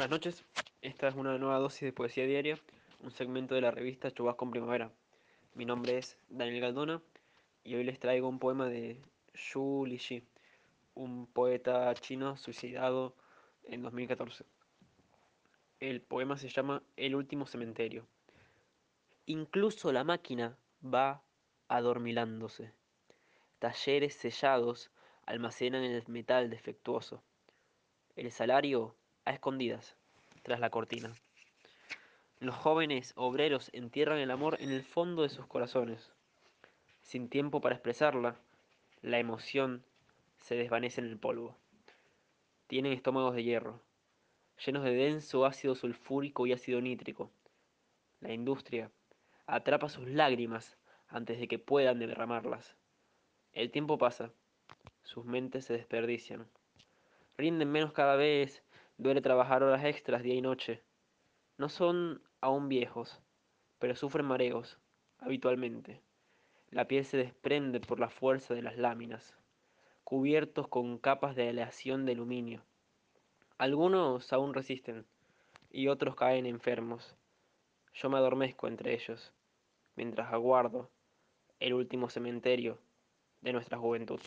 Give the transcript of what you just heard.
Buenas noches, esta es una nueva dosis de poesía diaria, un segmento de la revista Chubasco en Primavera. Mi nombre es Daniel Galdona y hoy les traigo un poema de Xu Lixi, un poeta chino suicidado en 2014. El poema se llama El último cementerio. Incluso la máquina va adormilándose. Talleres sellados almacenan el metal defectuoso. El salario escondidas, tras la cortina. Los jóvenes obreros entierran el amor en el fondo de sus corazones. Sin tiempo para expresarla, la emoción se desvanece en el polvo. Tienen estómagos de hierro, llenos de denso ácido sulfúrico y ácido nítrico. La industria atrapa sus lágrimas antes de que puedan derramarlas. El tiempo pasa, sus mentes se desperdician. Rinden menos cada vez, duele trabajar horas extras día y noche. No son aún viejos, pero sufren mareos, habitualmente. La piel se desprende por la fuerza de las láminas, cubiertos con capas de aleación de aluminio. Algunos aún resisten, y otros caen enfermos. Yo me adormezco entre ellos, mientras aguardo el último cementerio de nuestra juventud.